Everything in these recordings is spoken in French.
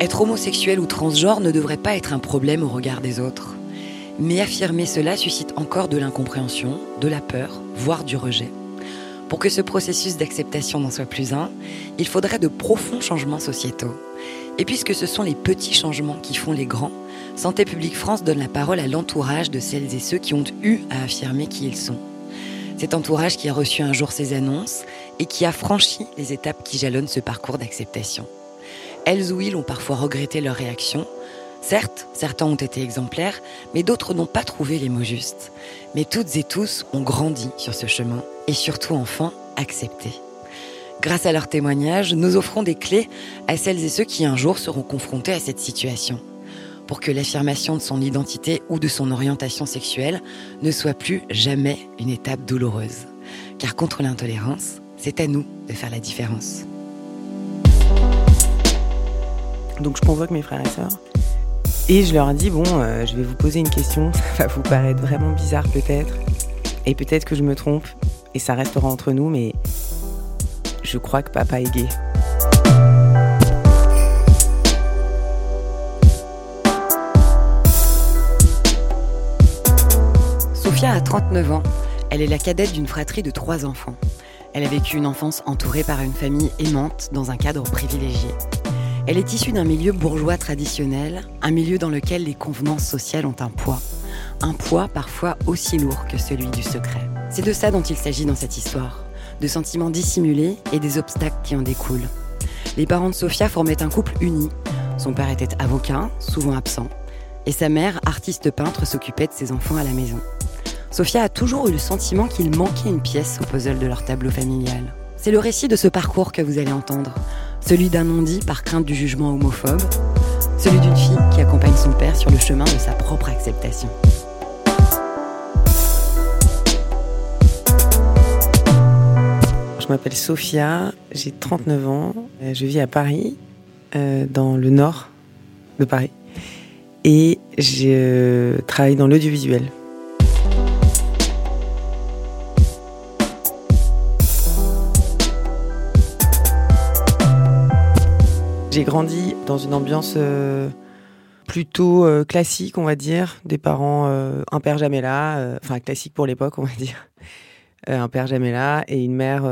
Être homosexuel ou transgenre ne devrait pas être un problème au regard des autres. Mais affirmer cela suscite encore de l'incompréhension, de la peur, voire du rejet. Pour que ce processus d'acceptation n'en soit plus un, il faudrait de profonds changements sociétaux. Et puisque ce sont les petits changements qui font les grands, Santé publique France donne la parole à l'entourage de celles et ceux qui ont eu à affirmer qui ils sont. Cet entourage qui a reçu un jour ces annonces et qui a franchi les étapes qui jalonnent ce parcours d'acceptation. Elles ou ils ont parfois regretté leur réaction. Certes, certains ont été exemplaires, mais d'autres n'ont pas trouvé les mots justes. Mais toutes et tous ont grandi sur ce chemin et surtout enfin accepté. Grâce à leurs témoignages, nous offrons des clés à celles et ceux qui un jour seront confrontés à cette situation pour que l'affirmation de son identité ou de son orientation sexuelle ne soit plus jamais une étape douloureuse. Car contre l'intolérance, c'est à nous de faire la différence. Donc je convoque mes frères et sœurs et je leur dis bon, euh, je vais vous poser une question, ça va vous paraître vraiment bizarre peut-être, et peut-être que je me trompe, et ça restera entre nous, mais je crois que papa est gay. Sophia a 39 ans. Elle est la cadette d'une fratrie de trois enfants. Elle a vécu une enfance entourée par une famille aimante dans un cadre privilégié. Elle est issue d'un milieu bourgeois traditionnel, un milieu dans lequel les convenances sociales ont un poids. Un poids parfois aussi lourd que celui du secret. C'est de ça dont il s'agit dans cette histoire. De sentiments dissimulés et des obstacles qui en découlent. Les parents de Sophia formaient un couple uni. Son père était avocat, souvent absent, et sa mère, artiste peintre, s'occupait de ses enfants à la maison. Sophia a toujours eu le sentiment qu'il manquait une pièce au puzzle de leur tableau familial. C'est le récit de ce parcours que vous allez entendre. Celui d'un non-dit par crainte du jugement homophobe. Celui d'une fille qui accompagne son père sur le chemin de sa propre acceptation. Je m'appelle Sophia, j'ai 39 ans, euh, je vis à Paris, euh, dans le nord de Paris, et je travaille dans l'audiovisuel. J'ai grandi dans une ambiance euh, plutôt euh, classique, on va dire. Des parents, euh, un père jamais là, enfin classique pour l'époque, on va dire. un père jamais là et une mère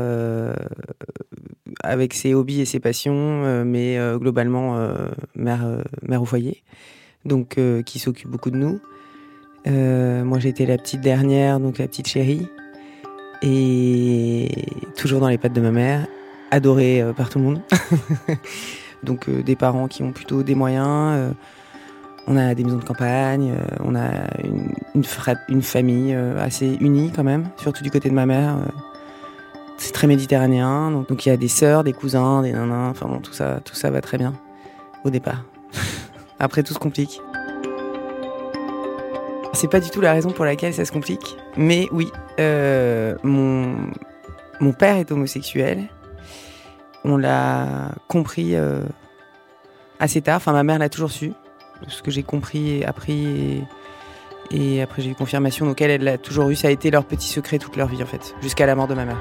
avec ses hobbies et ses passions, mais globalement mère, mère au foyer, donc qui s'occupe beaucoup de nous. moi j'étais la petite dernière, donc la petite chérie, et toujours dans les pattes de ma mère, adorée par tout le monde. Donc euh, des parents qui ont plutôt des moyens. Euh, on a des maisons de campagne, euh, on a une, famille assez unie quand même, surtout du côté de ma mère. c'est très méditerranéen, donc il y a des sœurs, des cousins, des nanas, enfin bon, tout ça, tout ça va très bien au départ. Après, tout se complique. C'est pas du tout la raison pour laquelle ça se complique, mais oui, mon père est homosexuel on l'a compris euh, assez tard. Enfin, ma mère l'a toujours su. Ce que j'ai compris et appris. Et, après, j'ai eu confirmation. Donc, elle, elle l'a toujours eu. Ça a été leur petit secret toute leur vie, en fait, jusqu'à la mort de ma mère.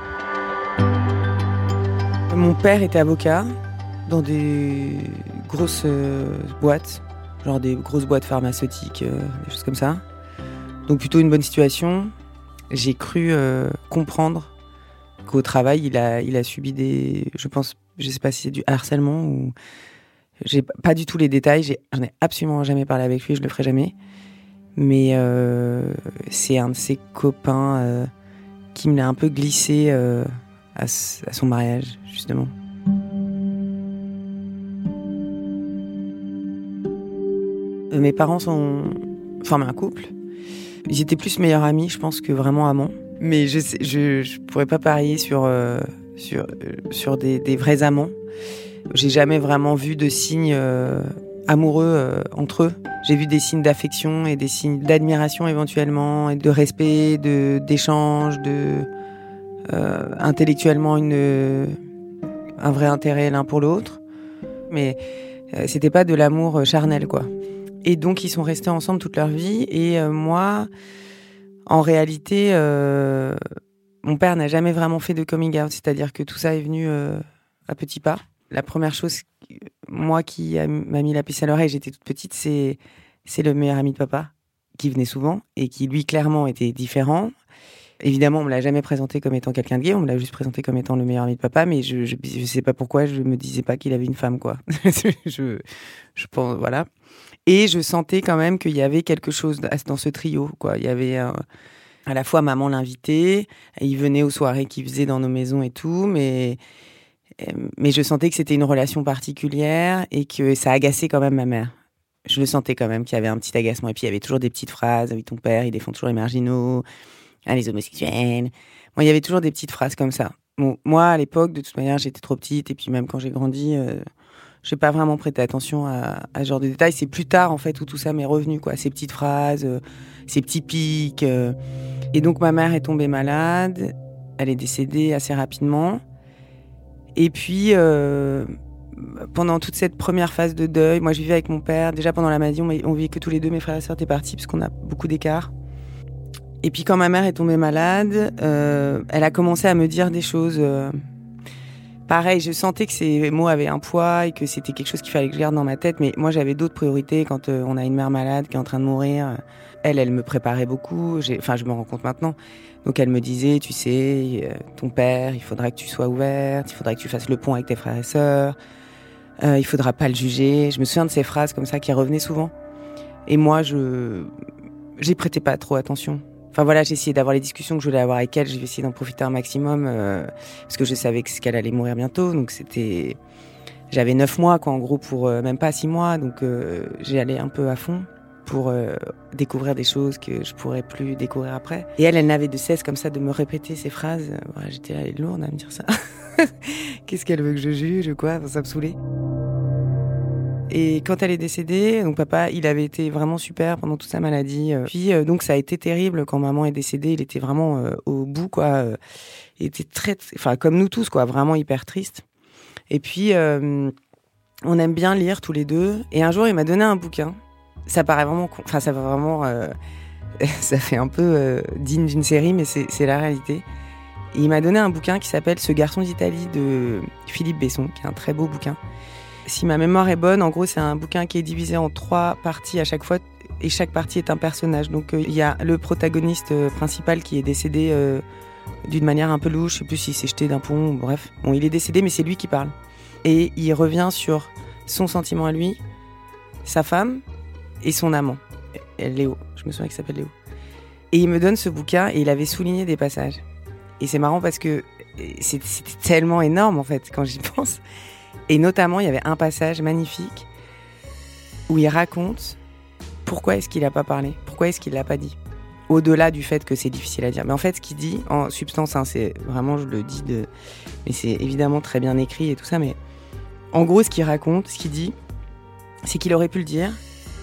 Mon père était avocat dans des grosses euh, boîtes, genre des grosses boîtes pharmaceutiques, euh, des choses comme ça. Donc, plutôt une bonne situation. J'ai cru comprendre au travail, il a, il a subi des, je pense, je sais pas si c'est du harcèlement ou, j'ai pas du tout les détails. J'en ai, absolument jamais parlé avec lui, je le ferai jamais. Mais euh, c'est un de ses copains euh, qui me l'a un peu glissé euh, à, son mariage, justement. Mes parents sont formés un couple. Ils étaient plus meilleurs amis, je pense, que vraiment amants. Mais je sais, je, je pourrais pas parier sur, euh, sur, euh, sur des, des, vrais amants. J'ai jamais vraiment vu de signes euh, amoureux entre eux. J'ai vu des signes d'affection et des signes d'admiration éventuellement, et de respect, de d'échange, de intellectuellement une un vrai intérêt l'un pour l'autre. Mais c'était pas de l'amour charnel quoi. Et donc ils sont restés ensemble toute leur vie et moi en réalité, euh, mon père n'a jamais vraiment fait de coming out, c'est-à-dire que tout ça est venu euh, à petits pas. La première chose, moi qui m'a mis la puce à l'oreille, j'étais toute petite, c'est c'est le meilleur ami de papa qui venait souvent et qui lui clairement était différent. Évidemment, on me l'a jamais présenté comme étant quelqu'un de gay, on me l'a juste présenté comme étant le meilleur ami de papa, mais je, je, sais pas pourquoi je me disais pas qu'il avait une femme, quoi. je, je pense, voilà. Et je sentais quand même qu'il y avait quelque chose dans ce trio, quoi. Il y avait à la fois maman l'invitait, il venait aux soirées qu'il faisait dans nos maisons et tout, mais mais je sentais que c'était une relation particulière et que ça agaçait quand même ma mère. Je le sentais quand même qu'il y avait un petit agacement. Et puis il y avait toujours des petites phrases. Oui, ton père, il défend toujours les marginaux, hein, les homosexuels. Bon, il y avait toujours des petites phrases comme ça. Moi, à l'époque, de toute manière, j'étais trop petite. Et puis même quand j'ai grandi, euh, je n'ai pas vraiment prêté attention à, ce genre de détails. C'est plus tard, en fait, où tout ça m'est revenu, quoi. Ces petites phrases, euh, ces petits pics. Euh. Et donc, ma mère est tombée malade. Elle est décédée assez rapidement. Et puis, euh, pendant toute cette première phase de deuil, moi je vivais avec mon père. Déjà pendant la maladie, on, on vivait que tous les deux, mes frères et sœurs étaient partis parce qu'on a beaucoup d'écart. Et puis quand ma mère est tombée malade, elle a commencé à me dire des choses. Euh, pareil, je sentais que ces mots avaient un poids et que c'était quelque chose qu'il fallait que je garde dans ma tête. Mais moi, j'avais d'autres priorités quand on a une mère malade qui est en train de mourir. Elle, elle me préparait beaucoup. Enfin, je me rends compte maintenant. Donc elle me disait, tu sais, euh, ton père, il faudra que tu sois ouverte, il faudra que tu fasses le pont avec tes frères et sœurs, euh, il faudra pas le juger. Je me souviens de ces phrases comme ça qui revenaient souvent. Et moi, je j'ai prêté pas trop attention. Enfin voilà, j'ai essayé d'avoir les discussions que je voulais avoir avec elle. J'ai essayé d'en profiter un maximum euh, parce que je savais qu'elle allait mourir bientôt. Donc c'était, j'avais neuf mois quoi en gros pour euh, même pas six mois. Donc j'ai allé un peu à fond pour euh, découvrir des choses que je pourrais plus découvrir après. Et elle, elle n'avait de cesse comme ça de me répéter ces phrases. J'étais lourde à me dire ça. Qu'est-ce qu'elle veut que je juge, quoi? Ça me saoulait. Et quand elle est décédée, donc papa, il avait été vraiment super pendant toute sa maladie. Euh. Puis euh, donc ça a été terrible quand maman est décédée. Il était vraiment au bout, quoi. Il était très, enfin comme nous tous, quoi, vraiment hyper triste. Et puis on aime bien lire tous les deux. Et un jour, il m'a donné un bouquin ça paraît vraiment, enfin ça va vraiment, euh, ça fait un peu euh, digne d'une série, mais c'est la réalité. il m'a donné un bouquin qui s'appelle Ce garçon d'Italie de Philippe Besson, qui est un très beau bouquin. Si ma mémoire est bonne, en gros, c'est un bouquin qui est divisé en trois parties à chaque fois, et chaque partie est un personnage. Donc euh, il y a le protagoniste principal qui est décédé d'une manière un peu louche, je sais plus s'il s'est jeté d'un pont, bref. Bon, il est décédé, mais c'est lui qui parle. Et il revient sur son sentiment à lui, sa femme, et son amant, Léo. Je me souviens qu'il s'appelle Léo. Et il me donne ce bouquin et il avait souligné des passages. Et c'est marrant parce que c'était tellement énorme en fait quand j'y pense. Et notamment, il y avait un passage magnifique où il raconte pourquoi est-ce qu'il n'a pas parlé, pourquoi est-ce qu'il l'a pas dit. Au-delà du fait que c'est difficile à dire. Mais en fait, ce qu'il dit, en substance, hein, c'est vraiment, je le dis de. Mais c'est évidemment très bien écrit et tout ça, mais en gros, ce qu'il raconte, ce qu'il dit, c'est qu'il aurait pu le dire,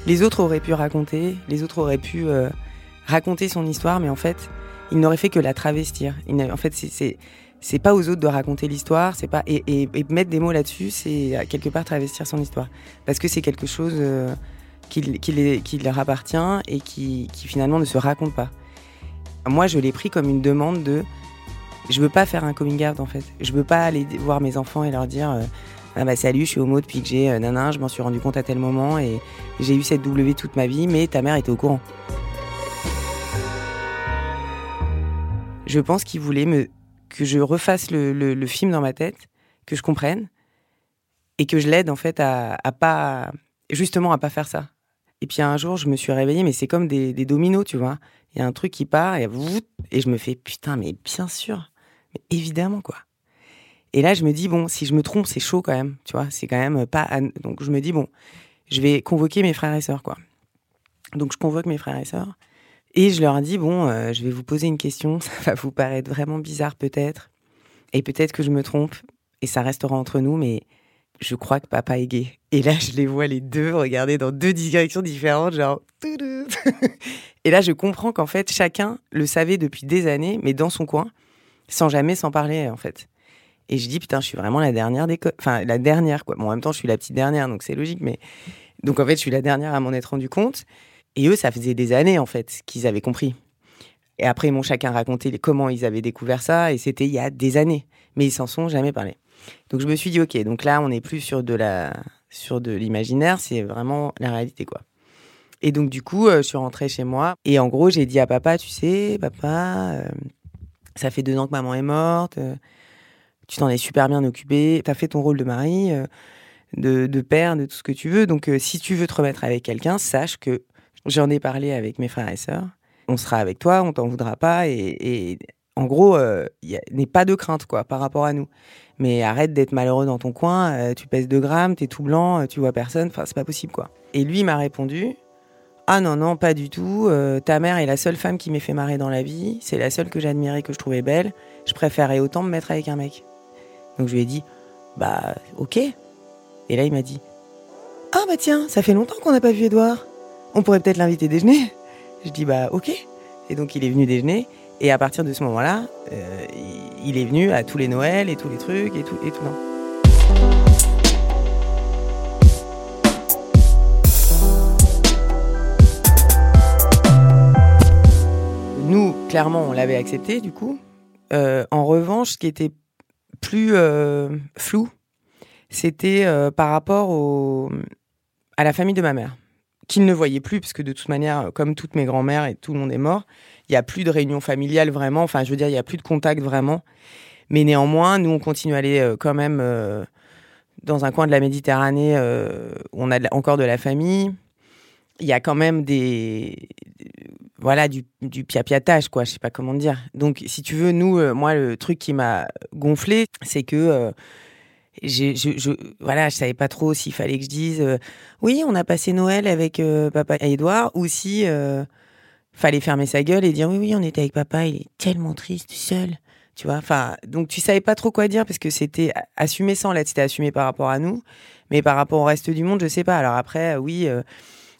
les autres auraient pu raconter, les autres auraient pu euh, raconter son histoire, mais en fait, il n'aurait fait que la travestir. en fait, c'est c'est pas aux autres de raconter l'histoire, c'est pas et, et, mettre des mots là-dessus, c'est quelque part travestir son histoire, parce que c'est quelque chose euh, qui, leur appartient et qui, qui, finalement ne se raconte pas. Moi, je l'ai pris comme une demande de, je veux pas faire un coming out en fait, je veux pas aller voir mes enfants et leur dire. Euh, ah bah salut, je suis homo depuis que j'ai euh, nanan, je m'en suis rendu compte à tel moment et j'ai eu cette W toute ma vie, mais ta mère était au courant. Je pense qu'il voulait me, que je refasse le, film dans ma tête, que je comprenne et que je l'aide en fait à, pas, justement à pas faire ça. Et puis un jour, je me suis réveillée, mais c'est comme des, dominos, tu vois. Il y a un truc qui part et, et je me fais putain, mais bien sûr, mais évidemment quoi. Et là, je me dis, bon, si je me trompe, c'est chaud quand même, tu vois, c'est quand même pas. Donc, je me dis, bon, je vais convoquer mes frères et sœurs, quoi. Donc, je convoque mes frères et sœurs. Et je leur dis, bon, euh, je vais vous poser une question, ça va vous paraître vraiment bizarre peut-être. Et peut-être que je me trompe, et ça restera entre nous, mais je crois que papa est gay. Et là, je les vois les deux regarder dans deux directions différentes, genre. et là, je comprends qu'en fait, chacun le savait depuis des années, mais dans son coin, sans jamais s'en parler, en fait. Et je dis, putain, je suis vraiment la dernière des. Enfin, la dernière, quoi. Bon, en même temps, je suis la petite dernière, donc c'est logique, mais. Donc, en fait, je suis la dernière à m'en être rendu compte. Et eux, ça faisait des années, en fait, qu'ils avaient compris. Et après, ils m'ont chacun raconté comment ils avaient découvert ça, et c'était il y a des années. Mais ils s'en sont jamais parlé. Donc, je me suis dit, OK, donc là, on n'est plus sur de la sur de l'imaginaire, c'est vraiment la réalité, quoi. Et donc, du coup, je suis rentrée chez moi. Et en gros, j'ai dit à papa, tu sais, papa, ça fait deux ans que maman est morte. tu t'en es super bien occupé. Tu as fait ton rôle de mari, de, de, père, de tout ce que tu veux. Donc, si tu veux te remettre avec quelqu'un, sache que j'en ai parlé avec mes frères et sœurs. On sera avec toi, on t'en voudra pas. Et, en gros, il n'est pas de crainte, quoi, par rapport à nous. Mais arrête d'être malheureux dans ton coin. tu pèses 2 grammes, t'es tout blanc, tu vois personne. Enfin, c'est pas possible, quoi. Et lui m'a répondu ah non, non, pas du tout. Euh, ta mère est la seule femme qui m'ait fait marrer dans la vie. C'est la seule que j'admirais, que je trouvais belle. Je préférais autant me mettre avec un mec. Donc je lui ai dit, bah ok. Et là il m'a dit, ah bah tiens, ça fait longtemps qu'on n'a pas vu Edouard. On pourrait peut-être l'inviter déjeuner. Je dis, bah ok. Et donc il est venu déjeuner. Et à partir de ce moment-là, euh, il est venu à tous les Noëls et tous les trucs et tout et tout. Non. Nous, clairement, on l'avait accepté, du coup. Euh, en revanche, ce qui était plus euh, flou, c'était par rapport à la famille de ma mère, qu'il ne voyait plus, parce que de toute manière, comme toutes mes grands-mères et tout le monde est mort, il n'y a plus de réunion familiale vraiment, enfin, je veux dire, il n'y a plus de contact vraiment. Mais néanmoins, nous, on continue à aller quand même dans un coin de la Méditerranée où on a encore de la famille. Il y a quand même des, voilà du, du piapiatage quoi je sais pas comment dire donc si tu veux nous euh, moi le truc qui m'a gonflé c'est que euh, je, je, voilà je savais pas trop s'il fallait que je dise euh, oui on a passé Noël avec papa et Edouard ou si fallait fermer sa gueule et dire oui oui on était avec papa il est tellement triste seul tu vois enfin donc tu savais pas trop quoi dire parce que c'était assumé sans l'être c'était assumé par rapport à nous mais par rapport au reste du monde je sais pas alors après oui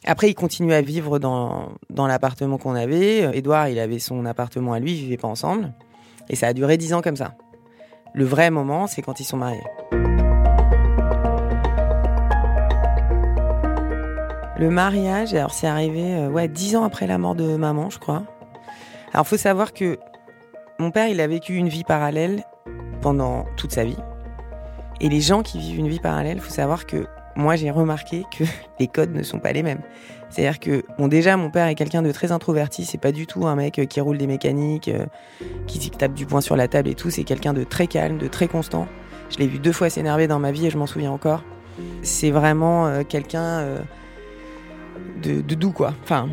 après, il continuait à vivre dans, dans l'appartement qu'on avait. Edouard, il avait son appartement à lui, ils vivaient pas ensemble. Et ça a duré dix ans comme ça. Le vrai moment, c'est quand ils sont mariés. Le mariage, alors c'est arrivé euh, ouais, dix ans après la mort de maman, je crois. Alors, faut savoir que mon père, il a vécu une vie parallèle pendant toute sa vie. Et les gens qui vivent une vie parallèle, faut savoir que moi j'ai remarqué que les codes ne sont pas les mêmes. C'est-à-dire que, bon, déjà, mon père est quelqu'un de très introverti, c'est pas du tout un mec euh, qui roule des mécaniques, euh, qui tape du poing sur la table et tout, c'est quelqu'un de très calme, de très constant. Je l'ai vu deux fois s'énerver dans ma vie et je m'en souviens encore. C'est vraiment euh, quelqu'un de, doux, quoi. Enfin.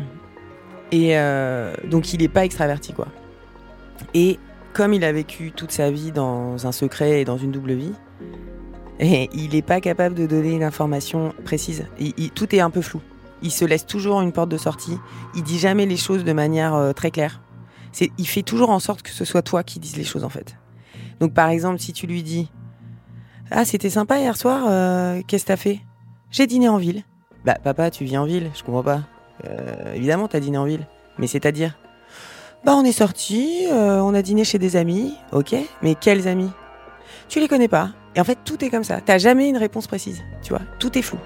Et donc, il est pas extraverti, quoi. Et comme il a vécu toute sa vie dans un secret et dans une double vie, et il n'est pas capable de donner une information précise. tout est un peu flou. Il se laisse toujours une porte de sortie. Il dit jamais les choses de manière euh, très claire. Il fait toujours en sorte que ce soit toi qui dises les choses en fait. Donc par exemple, si tu lui dis Ah, c'était sympa hier soir, euh, qu'est-ce que t'as fait? J'ai dîné en ville. Bah papa, tu vis en ville, je comprends pas. Euh, évidemment, t'as dîné en ville. Mais c'est-à-dire? Bah on est sorti, on a dîné chez des amis, ok, mais quels amis? Tu les connais pas et en fait, tout est comme ça. T'as jamais une réponse précise, tu vois. Tout est flou.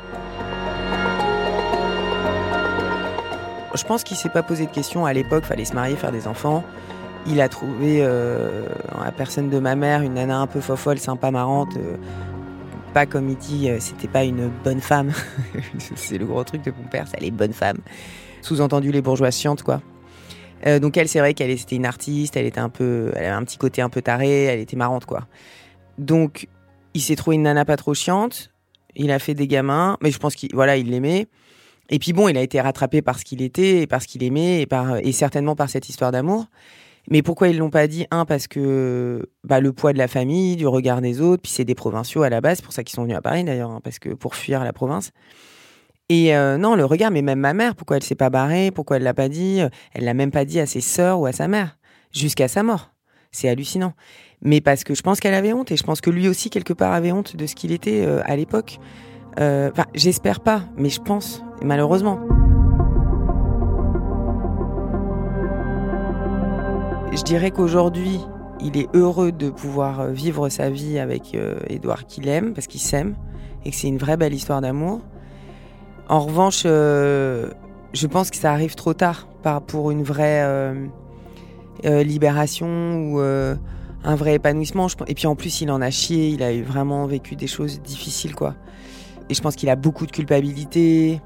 Je pense qu'il s'est pas posé de questions à l'époque. Fallait se marier, faire des enfants. Il a trouvé euh, la personne de ma mère une nana un peu fofolle, sympa, marrante. Euh, comme il dit, euh, c'était pas une bonne femme. c'est le gros truc de mon père, c'est les bonnes femmes. Sous-entendu les bourgeois chiantes, quoi. donc elle, c'est vrai qu'elle était une artiste, elle était un peu, elle avait un petit côté un peu taré, elle était marrante, quoi. Donc il s'est trouvé une nana pas trop chiante. Il a fait des gamins, mais je pense qu'il voilà, il l'aimait. Et puis bon, il a été rattrapé par ce qu'il était et par ce qu'il aimait et certainement par cette histoire d'amour. Mais pourquoi ils l'ont pas dit? Un parce que bah, le poids de la famille, du regard des autres, puis c'est des provinciaux à la base, pour ça qu'ils sont venus à Paris d'ailleurs, hein, parce que pour fuir la province. Et euh, non, le regard, mais même ma mère, pourquoi elle s'est pas barrée, pourquoi elle l'a pas dit? Elle l'a même pas dit à ses sœurs ou à sa mère, jusqu'à sa mort. C'est hallucinant mais parce que je pense qu'elle avait honte et je pense que lui aussi quelque part avait honte de ce qu'il était euh, à l'époque. Euh, enfin, j'espère pas, mais je pense, malheureusement. Je dirais qu'aujourd'hui, il est heureux de pouvoir euh, vivre sa vie avec Edouard qu'il aime, parce qu'il s'aime, et que c'est une vraie belle histoire d'amour. En revanche, je pense que ça arrive trop tard pour une vraie libération ou un vrai épanouissement. Et puis en plus, il en a chié, il a vraiment vécu des choses difficiles, quoi. Et je pense qu'il a beaucoup de culpabilité.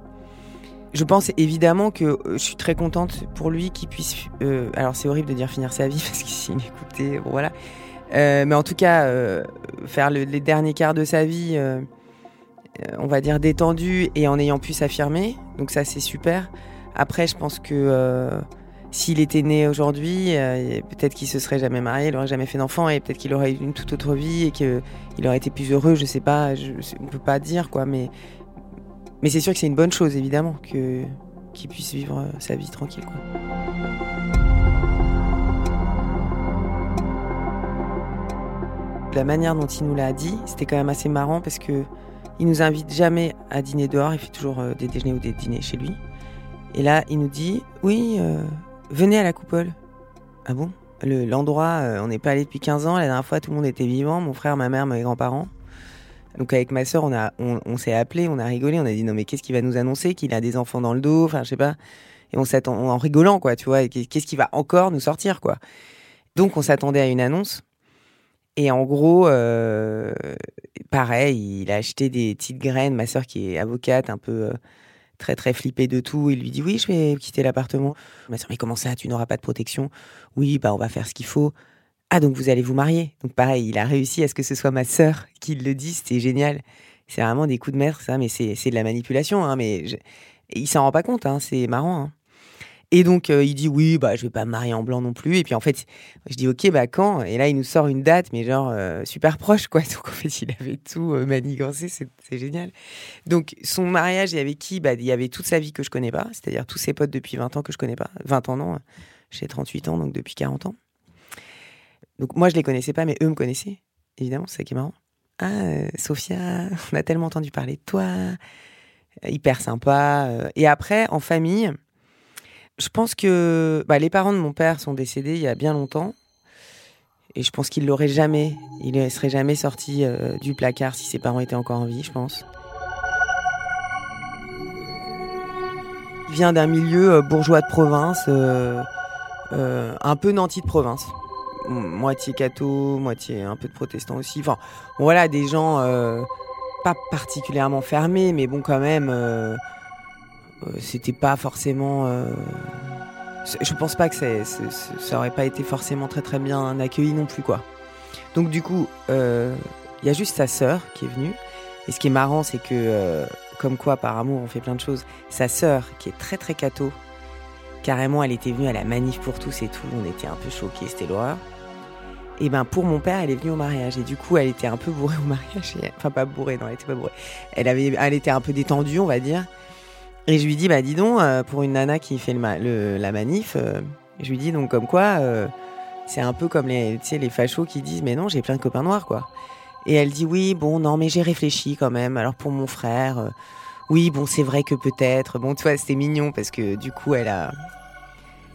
Je pense évidemment que euh, je suis très contente pour lui qu'il puisse. Euh, alors c'est horrible de dire finir sa vie parce qu'il s'il écoutait, bon, voilà. Euh, mais en tout cas, faire les derniers quarts de sa vie, on va dire détendu et en ayant pu s'affirmer. Donc ça c'est super. Après, je pense que s'il était né aujourd'hui, peut-être qu'il se serait jamais marié, il aurait jamais fait d'enfant et peut-être qu'il aurait eu une toute autre vie et qu'il aurait été plus heureux. Je sais pas, je, on peut pas dire quoi, mais mais c'est sûr que c'est une bonne chose, évidemment, qu'il puisse vivre euh, sa vie tranquille. La manière dont il nous l'a dit, c'était quand même assez marrant parce que il nous invite jamais à dîner dehors. Il fait toujours euh, des déjeuners ou des dîners chez lui. Et là, il nous dit oui, euh, venez à la coupole. Ah bon? L'endroit, on n'est pas allé depuis 15 ans. La dernière fois, tout le monde était vivant. Mon frère, ma mère, mes grands-parents. Donc avec ma sœur, on, s'est appelé, on a rigolé, on a dit non mais qu'est-ce qu'il va nous annoncer Qu'il a des enfants dans le dos, enfin je sais pas. Et on s'attend en rigolant quoi, tu vois. Qu'est-ce qui va encore nous sortir quoi Donc on s'attendait à une annonce. Et en gros, euh, pareil, il a acheté des petites graines. Ma sœur qui est avocate, un peu euh, très très flippée de tout, il lui dit oui, je vais quitter l'appartement. Ma sœur, mais comment ça Tu n'auras pas de protection? Oui, bah on va faire ce qu'il faut. Ah, donc vous allez vous marier. Donc pareil, il a réussi à ce que ce soit ma sœur qui le dise. C'était génial. C'est vraiment des coups de maître, ça, mais c'est de la manipulation. Hein, mais il s'en rend pas compte, hein, c'est marrant. Hein. Et donc euh, il dit oui, bah je vais pas me marier en blanc non plus. Et puis en fait, je dis ok, bah quand? Et là il nous sort une date, mais genre euh, super proche quoi. Donc en fait il avait tout euh, manigancé, c'est génial. Donc son mariage, il y avait qui? Bah il y avait toute sa vie que je connais pas, c'est-à-dire tous ses potes depuis 20 ans que je connais pas. 20 ans non, j'ai 38 ans donc depuis 40 ans. Donc moi, je les connaissais pas, mais eux me connaissaient. Évidemment, c'est ça qui est marrant. Ah, euh, Sophia, on a tellement entendu parler de toi. Hyper sympa. Euh. Et après, en famille, je pense que bah, les parents de mon père sont décédés il y a bien longtemps. Et je pense qu'il l'aurait jamais, il ne serait jamais sorti euh, du placard si ses parents étaient encore en vie, je pense. Il vient d'un milieu bourgeois de province, un peu nanti de province moitié catho, moitié un peu de protestants aussi. Enfin, voilà, des gens euh, pas particulièrement fermés, mais bon, quand même, euh, euh, c'était pas forcément. je pense pas que ça aurait pas été forcément très très bien accueilli non plus, quoi. Donc, du coup, il y a juste sa sœur qui est venue. Et ce qui est marrant, c'est que, comme quoi, par amour, on fait plein de choses. Sa sœur, qui est très très catho, Carrément, elle était venue à la manif pour tous et tout. On était un peu choqués, c'était l'horreur. Et ben pour mon père, elle est venue au mariage et du coup, elle était un peu bourrée au mariage. Enfin pas bourrée, non, elle était pas bourrée. Elle avait, elle était un peu détendue, on va dire. Et je lui dis, bah dis donc, euh, pour une nana qui fait le, la manif, euh, je lui dis donc comme quoi, euh, c'est un peu comme les, les fachos qui disent, mais non, j'ai plein de copains noirs, quoi. Et elle dit, oui, bon, non, mais j'ai réfléchi quand même. Alors pour mon frère, oui, bon, c'est vrai que peut-être. Bon, tu c'était mignon parce que du coup, elle a,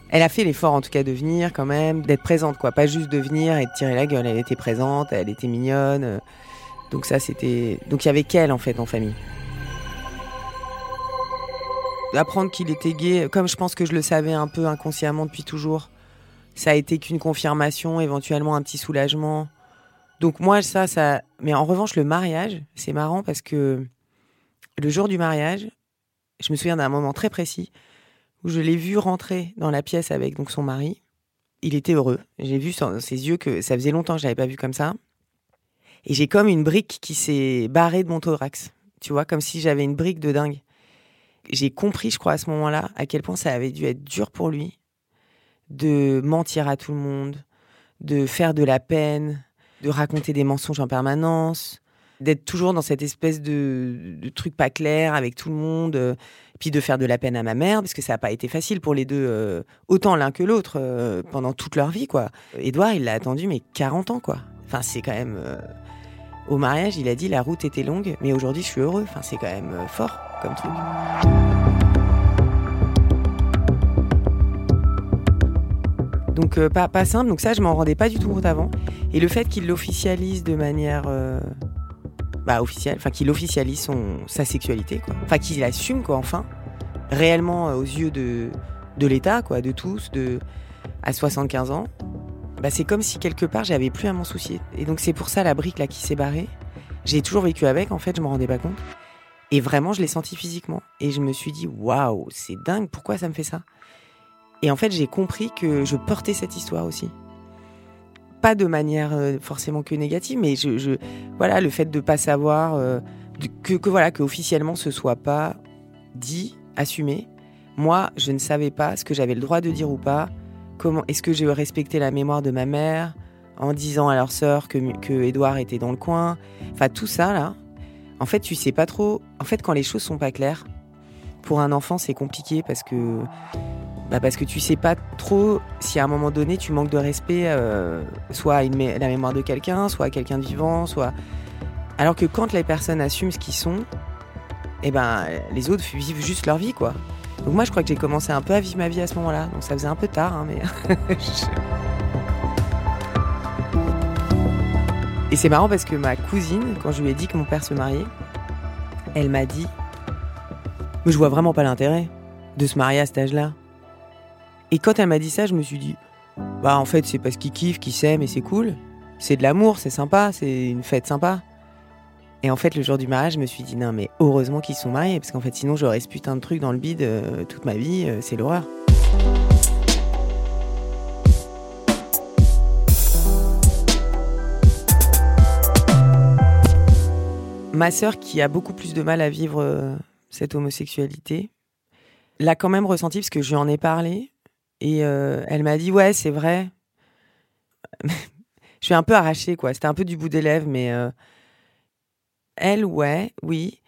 elle a fait l'effort en tout cas de venir quand même, d'être présente quoi, pas juste de venir et de tirer la gueule. Elle était présente, elle était mignonne. Donc ça c'était, donc il y avait qu'elle en fait en famille. Apprendre qu'il était gay, comme je pense que je le savais un peu inconsciemment depuis toujours, ça a été qu'une confirmation, éventuellement un petit soulagement. Donc moi ça, ça, mais en revanche le mariage, c'est marrant parce que le jour du mariage, je me souviens d'un moment très précis où je l'ai vu rentrer dans la pièce avec donc son mari. Il était heureux. J'ai vu dans ses yeux que ça faisait longtemps que je l'avais pas vu comme ça. Et j'ai comme une brique qui s'est barrée de mon thorax. Tu vois, comme si j'avais une brique de dingue. J'ai compris, je crois, à ce moment-là, à quel point ça avait dû être dur pour lui de mentir à tout le monde, de faire de la peine, de raconter des mensonges en permanence, d'être toujours dans cette espèce de, truc pas clair avec tout le monde, euh, puis de faire de la peine à ma mère, parce que ça n'a pas été facile pour les deux, euh, autant l'un que l'autre, euh, pendant toute leur vie, quoi. Édouard, il l'a attendu, mais 40 ans, quoi. Enfin, c'est quand même... au mariage, il a dit, la route était longue, mais aujourd'hui, je suis heureux. Enfin, c'est quand même fort, comme truc. Donc, pas, pas simple, donc ça, je m'en rendais pas du tout compte avant. Et le fait qu'il l'officialise de manière bah, enfin qu'il officialise son, sa sexualité, quoi. Enfin qu'il assume, quoi, enfin, réellement euh, aux yeux de, de l'État, quoi, de tous, de, à 75 ans. Bah, c'est comme si quelque part j'avais plus à m'en soucier. Et donc c'est pour ça la brique là qui s'est barrée. J'ai toujours vécu avec, en fait, je m'en rendais pas compte. Et vraiment, je l'ai senti physiquement. Et je me suis dit, waouh, c'est dingue, pourquoi ça me fait ça? Et en fait, j'ai compris que je portais cette histoire aussi. Pas de manière euh, forcément que négative, mais je, voilà, le fait de pas savoir, euh, que, voilà, que officiellement ce soit pas dit, assumé. Moi, je ne savais pas ce que j'avais le droit de dire ou pas. Comment est-ce que j'ai respecté la mémoire de ma mère en disant à leur sœur que, que Edouard était dans le coin. Enfin, tout ça là, en fait, tu sais pas trop. En fait, quand les choses sont pas claires, pour un enfant, c'est compliqué parce que, bah parce que tu sais pas trop si à un moment donné tu manques de respect, euh, soit à la mémoire de quelqu'un, soit à quelqu'un de vivant, soit. Alors que quand les personnes assument ce qu'ils sont, eh ben, les autres vivent juste leur vie, quoi. Donc moi, je crois que j'ai commencé un peu à vivre ma vie à ce moment-là. Donc ça faisait un peu tard, hein, mais. Et c'est marrant parce que ma cousine, quand je lui ai dit que mon père se mariait, elle m'a dit Mais je vois vraiment pas l'intérêt de se marier à cet âge-là. Et quand elle m'a dit ça, je me suis dit Bah, en fait, c'est parce qu'il kiffe, qu'il s'aime et c'est cool. C'est de l'amour, c'est sympa, c'est une fête sympa. Et en fait, le jour du mariage, je me suis dit Non, mais heureusement qu'ils sont mariés, parce qu'en fait, sinon, j'aurais ce putain de truc dans le bide euh, toute ma vie, euh, c'est l'horreur. Ma sœur, qui a beaucoup plus de mal à vivre euh, cette homosexualité, l'a quand même ressenti parce que je lui en ai parlé. Et euh, elle m'a dit Ouais, c'est vrai. je suis un peu arrachée, quoi. C'était un peu du bout des lèvres, mais euh, elle, ouais, oui.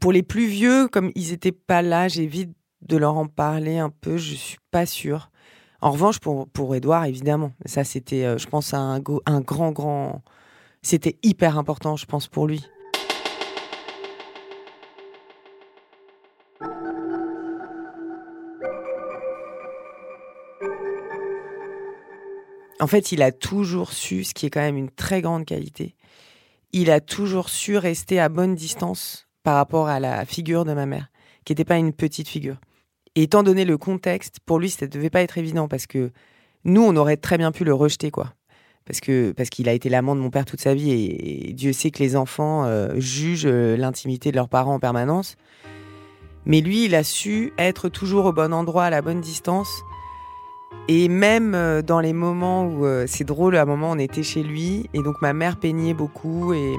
Pour les plus vieux, comme ils n'étaient pas là, j'évite de leur en parler un peu. Je suis pas sûre. En revanche, pour, pour Edouard, évidemment. Ça, c'était, je pense, un, un grand, grand c'était hyper important, je pense, pour lui. En fait, il a toujours su, ce qui est quand même une très grande qualité, il a toujours su rester à bonne distance par rapport à la figure de ma mère, qui n'était pas une petite figure. Et étant donné le contexte, pour lui, ça ne devait pas être évident parce que nous, on aurait très bien pu le rejeter, quoi parce parce qu'il a été l'amant de mon père toute sa vie et, Dieu sait que les enfants euh, jugent euh, l'intimité de leurs parents en permanence. Mais lui, il a su être toujours au bon endroit, à la bonne distance. Et même euh, dans les moments où c'est drôle, à un moment on était chez lui et donc ma mère peignait beaucoup et,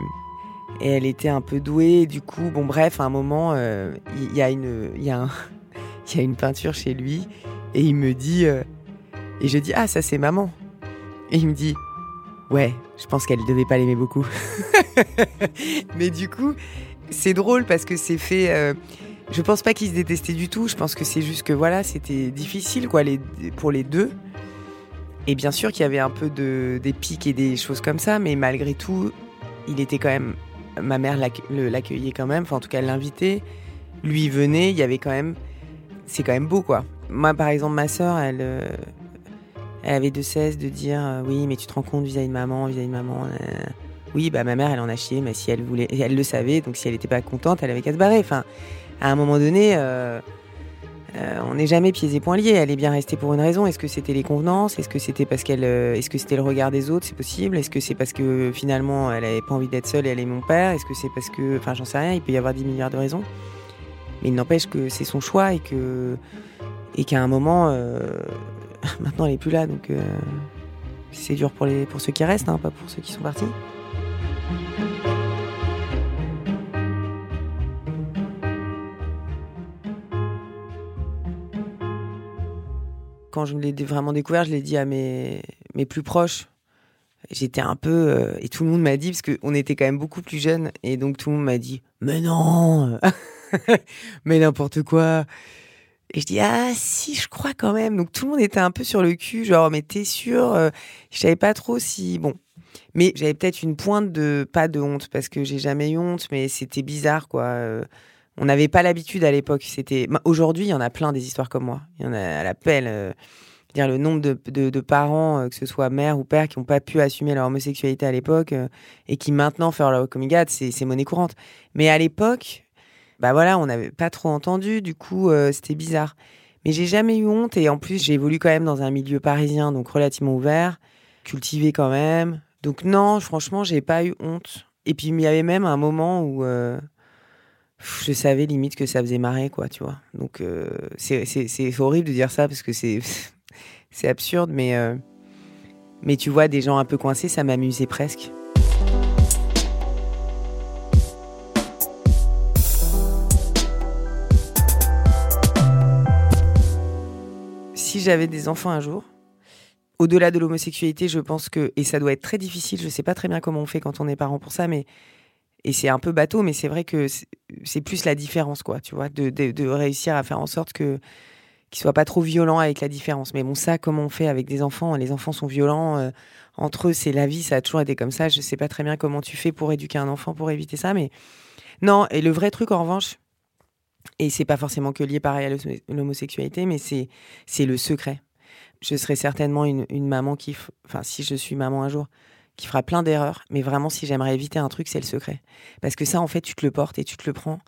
elle était un peu douée. du coup, bon bref, à un moment, il y, a une peinture chez lui et il me dit et je dis ah ça c'est maman. Et il me dit Ouais, je pense qu'elle ne devait pas l'aimer beaucoup. Mais du coup, c'est drôle parce que c'est fait. Euh, je pense pas qu'ils se détestaient du tout. Je pense que c'est juste que voilà, c'était difficile quoi, pour les deux. Et bien sûr qu'il y avait un peu de, des pics et des choses comme ça, mais malgré tout, il était quand même. Ma mère l'accueillait quand même, enfin en tout cas l'invitait. Lui venait, il y avait quand même. C'est quand même beau quoi. Moi par exemple, ma soeur, elle. Euh, elle avait de cesse de dire euh, oui, mais tu te rends compte vis-à-vis de maman, vis-à-vis de maman. Euh. oui, bah ma mère, elle en a chié, mais si elle voulait, elle le savait, donc si elle n'était pas contente, elle avait qu'à se barrer. Enfin, à un moment donné, euh, on n'est jamais pieds et poings liés. Elle est bien restée pour une raison. Est-ce que c'était les convenances? Est-ce que c'était parce qu'elle, est-ce que c'était le regard des autres? C'est possible. Est-ce que c'est parce que finalement, elle avait pas envie d'être seule et elle est mon père? Est-ce que c'est parce que, enfin, j'en sais rien. Il peut y avoir 10 milliards de raisons. Mais il n'empêche que c'est son choix et que et qu'à un moment, Maintenant, elle est plus là, donc euh, c'est dur pour, les, pour ceux qui restent, hein, pas pour ceux qui sont partis. Quand je l'ai vraiment découvert, je l'ai dit à mes, mes plus proches. J'étais un peu. Euh, et tout le monde m'a dit, parce qu'on était quand même beaucoup plus jeunes, et donc tout le monde m'a dit Mais non Mais n'importe quoi et je dis ah si je crois quand même. Donc tout le monde était un peu sur le cul, genre mais t'es sûr euh, Je savais pas trop si bon, mais j'avais peut-être une pointe de pas de honte parce que j'ai jamais eu honte, mais c'était bizarre quoi. Euh, on n'avait pas l'habitude à l'époque. C'était aujourd'hui il y en a plein des histoires comme moi. Il y en a à l'appel. Euh, dire le nombre de, parents, que ce soit mère ou père, qui n'ont pas pu assumer leur homosexualité à l'époque et qui maintenant font leur coming out, c'est monnaie courante. Mais à l'époque, bah voilà, on n'avait pas trop entendu, du coup, euh, c'était bizarre. Mais j'ai jamais eu honte et en plus, j'ai évolué quand même dans un milieu parisien, donc relativement ouvert, cultivé quand même. Donc non, franchement, j'ai pas eu honte. Et puis il y avait même un moment où, euh, je savais limite que ça faisait marrer, quoi, tu vois. Donc, euh, c'est horrible de dire ça parce que c'est absurde, mais, euh, mais tu vois, des gens un peu coincés, ça m'amusait presque. Si j'avais des enfants un jour, au-delà de l'homosexualité, je pense que, et ça doit être très difficile, je sais pas très bien comment on fait quand on est parent pour ça, mais et c'est un peu bateau, mais c'est vrai que c'est plus la différence, quoi, tu vois, de, réussir à faire en sorte que qu'ils soient pas trop violents avec la différence. Mais bon, ça, comment on fait avec des enfants? Les enfants sont violents euh, entre eux, c'est la vie, ça a toujours été comme ça. Je sais pas très bien comment tu fais pour éduquer un enfant pour éviter ça, mais non. Et le vrai truc, en revanche, et c'est pas forcément que lié pareil à l'homosexualité, mais c'est c'est le secret. Je serais certainement une, une maman qui, enfin, si je suis maman un jour, qui fera plein d'erreurs, mais vraiment, si j'aimerais éviter un truc, c'est le secret. Parce que ça, en fait, tu te le portes et tu te le prends.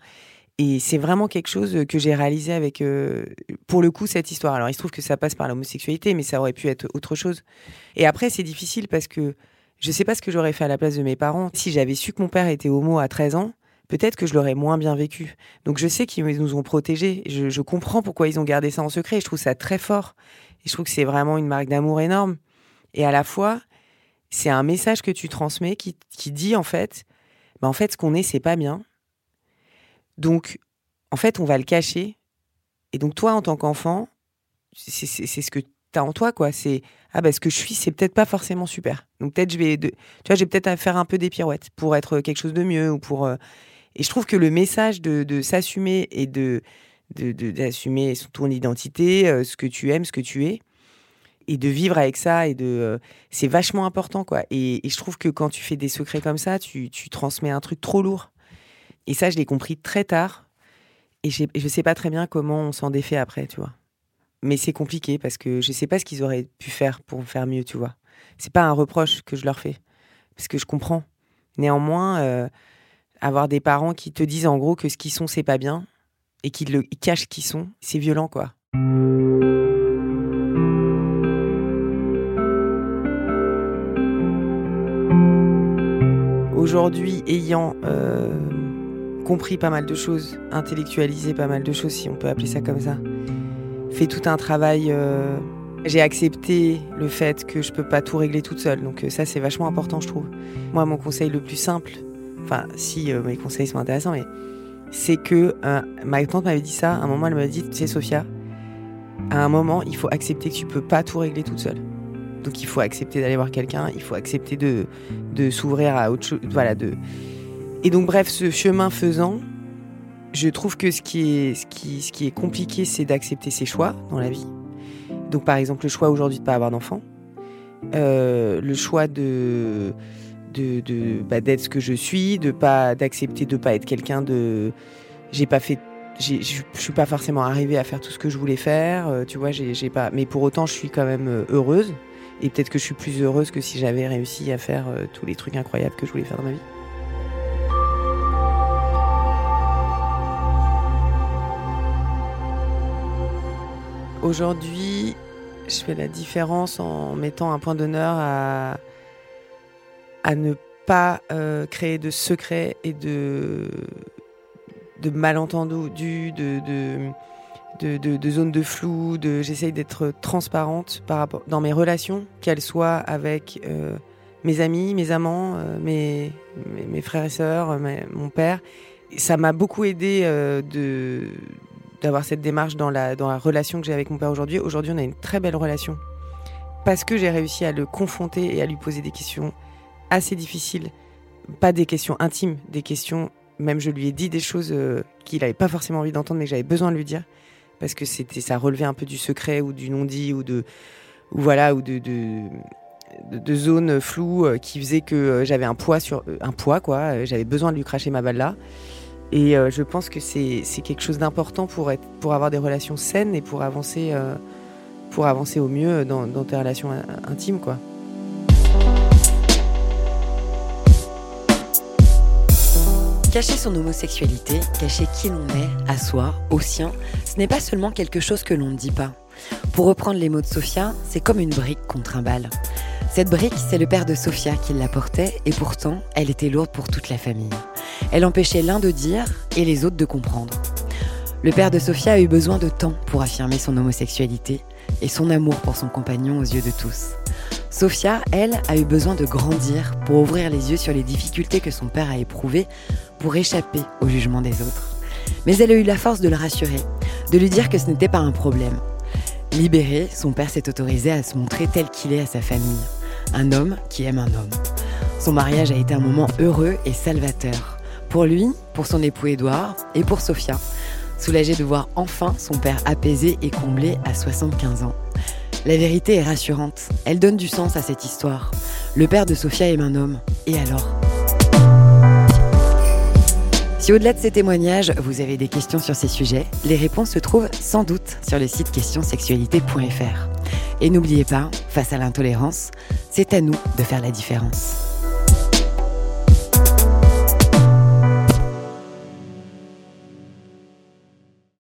Et c'est vraiment quelque chose que j'ai réalisé avec, euh, pour le coup, cette histoire. Alors, il se trouve que ça passe par l'homosexualité, mais ça aurait pu être autre chose. Et après, c'est difficile parce que je sais pas ce que j'aurais fait à la place de mes parents. Si j'avais su que mon père était homo à 13 ans, peut-être que je l'aurais moins bien vécu. Donc, je sais qu'ils nous ont protégés. Je comprends pourquoi ils ont gardé ça en secret. Je trouve ça très fort. Et je trouve que c'est vraiment une marque d'amour énorme. Et à la fois, c'est un message que tu transmets qui, dit en fait, bah en fait, ce qu'on est, c'est pas bien. Donc, en fait, on va le cacher. Et donc, toi, en tant qu'enfant, c'est ce que tu as en toi, quoi. C'est ah bah ce que je suis, c'est peut-être pas forcément super. Donc peut-être je vais, de, tu vois, j'ai peut-être à faire un peu des pirouettes pour être quelque chose de mieux ou pour. Euh, et je trouve que le message de, de s'assumer et de d'assumer de, ton identité, euh, ce que tu aimes, ce que tu es, et de vivre avec ça et de euh, c'est vachement important quoi. Et, je trouve que quand tu fais des secrets comme ça tu, transmets un truc trop lourd. Et ça je l'ai compris très tard. Et je sais pas très bien comment on s'en défait après tu vois. Mais c'est compliqué parce que je sais pas ce qu'ils auraient pu faire pour faire mieux tu vois. C'est pas un reproche que je leur fais. Parce que je comprends. Néanmoins euh, avoir des parents qui te disent en gros que ce qu'ils sont c'est pas bien et qu'ils le cachent qu'ils sont c'est violent quoi aujourd'hui, ayant euh, compris pas mal de choses, intellectualisé pas mal de choses, si on peut appeler ça comme ça, fait tout un travail. Euh, j'ai accepté le fait que je peux pas tout régler toute seule. Donc euh, ça, c'est vachement important, je trouve. Moi, mon conseil le plus simple, enfin, si mes conseils sont intéressants, mais c'est que ma tante m'avait dit ça. À un moment, elle m'a dit, tu sais, Sophia, à un moment, il faut accepter que tu peux pas tout régler toute seule. Donc il faut accepter d'aller voir quelqu'un, il faut accepter de, de s'ouvrir à autre chose. Voilà, de... Et donc bref, ce chemin faisant, je trouve que ce qui est, ce qui, ce qui est compliqué, c'est d'accepter ses choix dans la vie. Donc par exemple, le choix aujourd'hui de ne pas avoir d'enfant, euh, le choix de de, de bah, d'être ce que je suis, de pas d'accepter de pas être quelqu'un de j'ai pas fait je suis pas forcément arrivée à faire tout ce que je voulais faire, euh, tu vois, j'ai pas mais pour autant je suis quand même euh, heureuse et peut-être que je suis plus heureuse que si j'avais réussi à faire euh, tous les trucs incroyables que je voulais faire dans ma vie. Aujourd'hui, je fais la différence en mettant un point d'honneur à, à ne pas euh, créer de secrets et de, de malentendus, de, de de, de, zones de flou, de, j'essaye d'être transparente dans mes relations, qu'elles soient avec euh, mes amis, mes amants, euh, mes, frères et sœurs, mon père. Ça m'a beaucoup aidé euh, d'avoir cette démarche dans la, dans la relation que j'ai avec mon père aujourd'hui. Aujourd'hui, on a une très belle relation parce que j'ai réussi à le confronter et à lui poser des questions assez difficiles. Pas des questions intimes, des questions, même je lui ai dit des choses qu'il n'avait pas forcément envie d'entendre, mais que j'avais besoin de lui dire parce que c'était ça relevait un peu du secret ou du non-dit ou de ou voilà ou de, de, zones floues euh, qui faisaient que euh, j'avais un poids sur euh, un poids quoi. J'avais besoin de lui cracher ma balle là. Et je pense que c'est quelque chose d'important pour être pour avoir des relations saines et pour avancer pour avancer au mieux dans, dans tes relations intimes quoi Cacher son homosexualité, cacher qui l'on est, à soi, au sien, ce n'est pas seulement quelque chose que l'on ne dit pas. Pour reprendre les mots de Sophia, c'est comme une brique contre un bal. Cette brique, c'est le père de Sophia qui la portait et pourtant, elle était lourde pour toute la famille. Elle empêchait l'un de dire et les autres de comprendre. Le père de Sophia a eu besoin de temps pour affirmer son homosexualité et son amour pour son compagnon aux yeux de tous. Sophia, elle, a eu besoin de grandir pour ouvrir les yeux sur les difficultés que son père a éprouvées pour échapper au jugement des autres. Mais elle a eu la force de le rassurer, de lui dire que ce n'était pas un problème. Libéré, son père s'est autorisé à se montrer tel qu'il est à sa famille, un homme qui aime un homme. Son mariage a été un moment heureux et salvateur. Pour lui, pour son époux Édouard et pour Sophia, soulagé de voir enfin son père apaisé et comblé à 75 ans. La vérité est rassurante. Elle donne du sens à cette histoire. Le père de Sophia aime un homme. Et alors? Si au-delà de ces témoignages, vous avez des questions sur ces sujets, les réponses se trouvent sans doute sur le site questionsexualité.fr. Et n'oubliez pas, face à l'intolérance, c'est à nous de faire la différence.